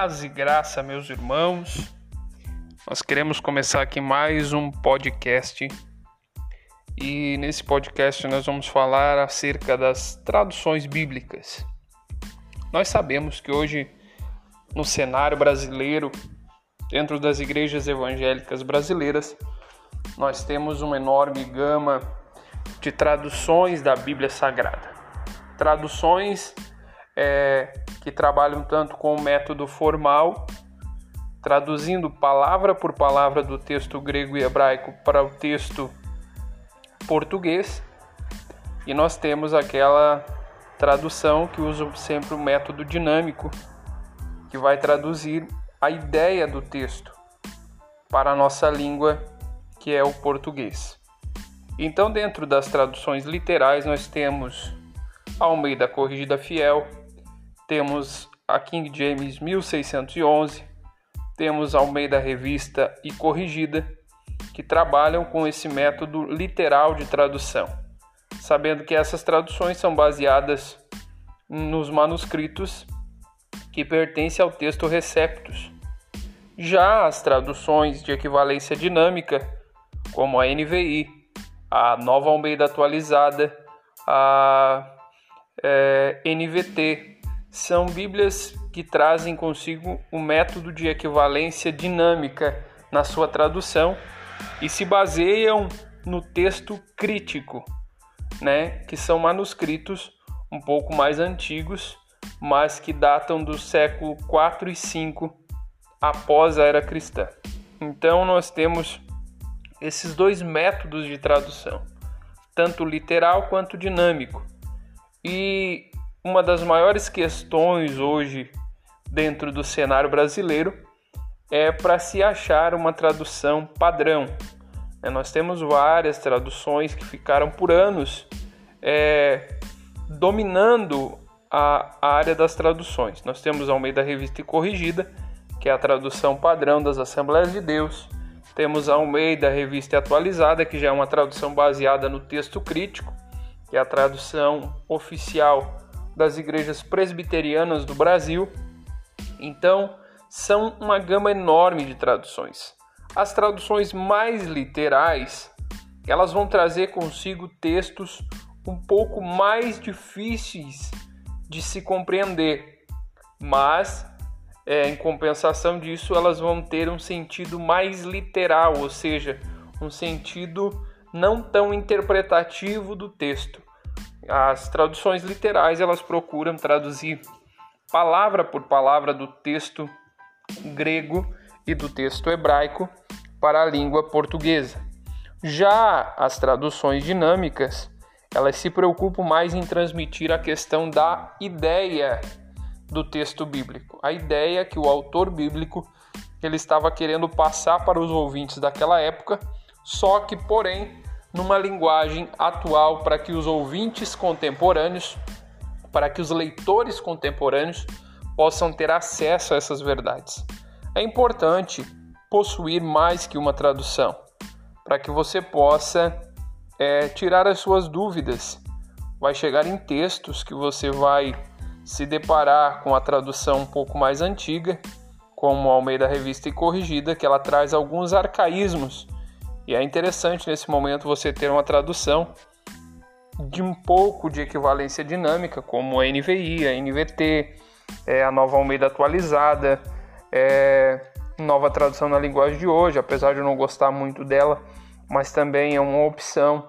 Paz e graça, meus irmãos. Nós queremos começar aqui mais um podcast. E nesse podcast nós vamos falar acerca das traduções bíblicas. Nós sabemos que hoje no cenário brasileiro, dentro das igrejas evangélicas brasileiras, nós temos uma enorme gama de traduções da Bíblia Sagrada. Traduções é, que trabalham tanto com o método formal, traduzindo palavra por palavra do texto grego e hebraico para o texto português, e nós temos aquela tradução que usa sempre o método dinâmico, que vai traduzir a ideia do texto para a nossa língua, que é o português. Então, dentro das traduções literais, nós temos Almeida Corrigida Fiel, temos a King James 1611, temos Almeida Revista e Corrigida, que trabalham com esse método literal de tradução, sabendo que essas traduções são baseadas nos manuscritos que pertencem ao texto Receptus. Já as traduções de equivalência dinâmica, como a NVI, a Nova Almeida Atualizada, a é, NVT, são Bíblias que trazem consigo o método de equivalência dinâmica na sua tradução e se baseiam no texto crítico, né, que são manuscritos um pouco mais antigos, mas que datam do século 4 e 5 após a era cristã. Então nós temos esses dois métodos de tradução, tanto literal quanto dinâmico. E uma das maiores questões hoje dentro do cenário brasileiro é para se achar uma tradução padrão. É, nós temos várias traduções que ficaram por anos é, dominando a, a, área das traduções. Nós temos a Almeida Revista e Corrigida, que é a tradução padrão das Assembleias de Deus. Temos a Almeida Revista Atualizada, que já é uma tradução baseada no texto crítico, que é a tradução oficial das igrejas presbiterianas do Brasil. Então, são uma gama enorme de traduções. As traduções mais literais, elas vão trazer consigo textos um pouco mais difíceis de se compreender, mas é, em compensação disso, elas vão ter um sentido mais literal, ou seja, um sentido não tão interpretativo do texto. As traduções literais elas procuram traduzir palavra por palavra do texto grego e do texto hebraico para a língua portuguesa. Já as traduções dinâmicas, elas se preocupam mais em transmitir a questão da ideia do texto bíblico, a ideia que o autor bíblico ele estava querendo passar para os ouvintes daquela época, só que porém numa linguagem atual para que os ouvintes contemporâneos, para que os leitores contemporâneos possam ter acesso a essas verdades. É importante possuir mais que uma tradução, para que você possa é, tirar as suas dúvidas. Vai chegar em textos que você vai se deparar com a tradução um pouco mais antiga, como Almeida Revista e Corrigida, que ela traz alguns arcaísmos e é interessante nesse momento você ter uma tradução de um pouco de equivalência dinâmica, como a NVI, a NVT, é, a nova Almeida atualizada, é, nova tradução na linguagem de hoje, apesar de eu não gostar muito dela, mas também é uma opção.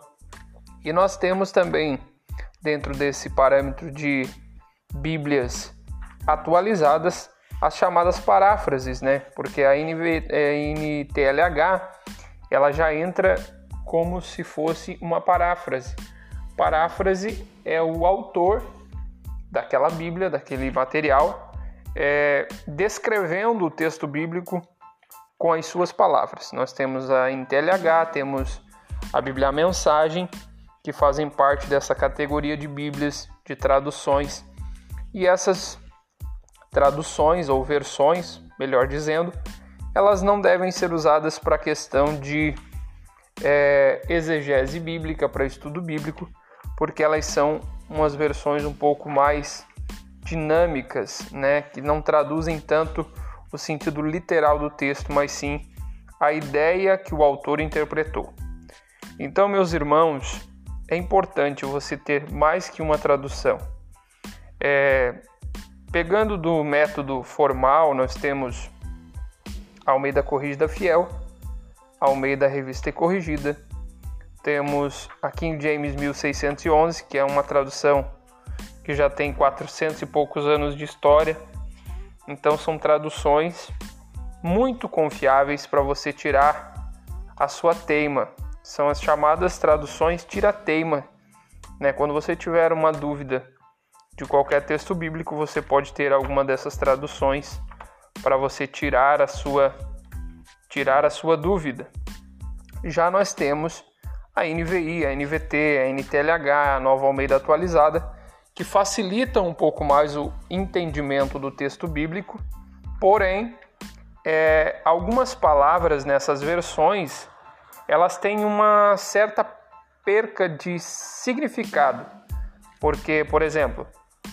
E nós temos também, dentro desse parâmetro de Bíblias atualizadas, as chamadas paráfrases, né? Porque a NV, é, NTLH ela já entra como se fosse uma paráfrase. Paráfrase é o autor daquela Bíblia, daquele material, é, descrevendo o texto bíblico com as suas palavras. Nós temos a IntelliH, temos a Bíblia a Mensagem, que fazem parte dessa categoria de Bíblias, de traduções. E essas traduções ou versões, melhor dizendo, elas não devem ser usadas para questão de é, exegese bíblica, para estudo bíblico, porque elas são umas versões um pouco mais dinâmicas, né, que não traduzem tanto o sentido literal do texto, mas sim a ideia que o autor interpretou. Então, meus irmãos, é importante você ter mais que uma tradução. É, pegando do método formal, nós temos Almeida Corrigida Fiel, Almeida Revista e Corrigida, temos a King James 1611, que é uma tradução que já tem 400 e poucos anos de história. Então são traduções muito confiáveis para você tirar a sua teima. São as chamadas traduções tira-teima. Né? Quando você tiver uma dúvida de qualquer texto bíblico, você pode ter alguma dessas traduções para você tirar a sua tirar a sua dúvida. Já nós temos a NVI, a NVT, a NTLH, a Nova Almeida atualizada, que facilitam um pouco mais o entendimento do texto bíblico, porém, é, algumas palavras nessas versões elas têm uma certa perca de significado, porque, por exemplo,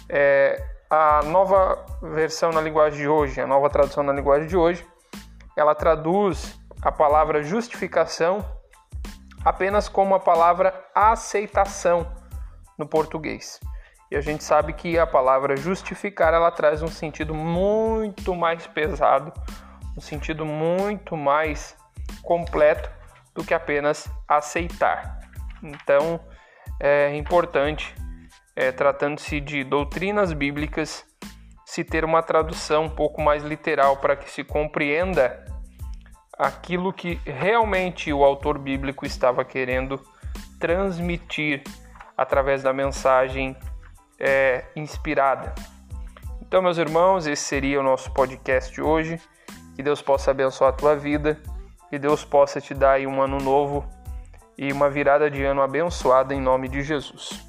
é, a nova versão na linguagem de hoje, a nova tradução na linguagem de hoje, ela traduz a palavra justificação apenas como a palavra aceitação no português. E a gente sabe que a palavra justificar ela traz um sentido muito mais pesado, um sentido muito mais completo do que apenas aceitar. Então é importante, é, tratando-se de doutrinas bíblicas, se ter uma tradução um pouco mais literal para que se compreenda aquilo que realmente o autor bíblico estava querendo transmitir através da mensagem é, inspirada. Então, meus irmãos, esse seria o nosso podcast de hoje. Que Deus possa abençoar a tua vida, que Deus possa te dar um ano novo e uma virada de ano abençoada em nome de Jesus.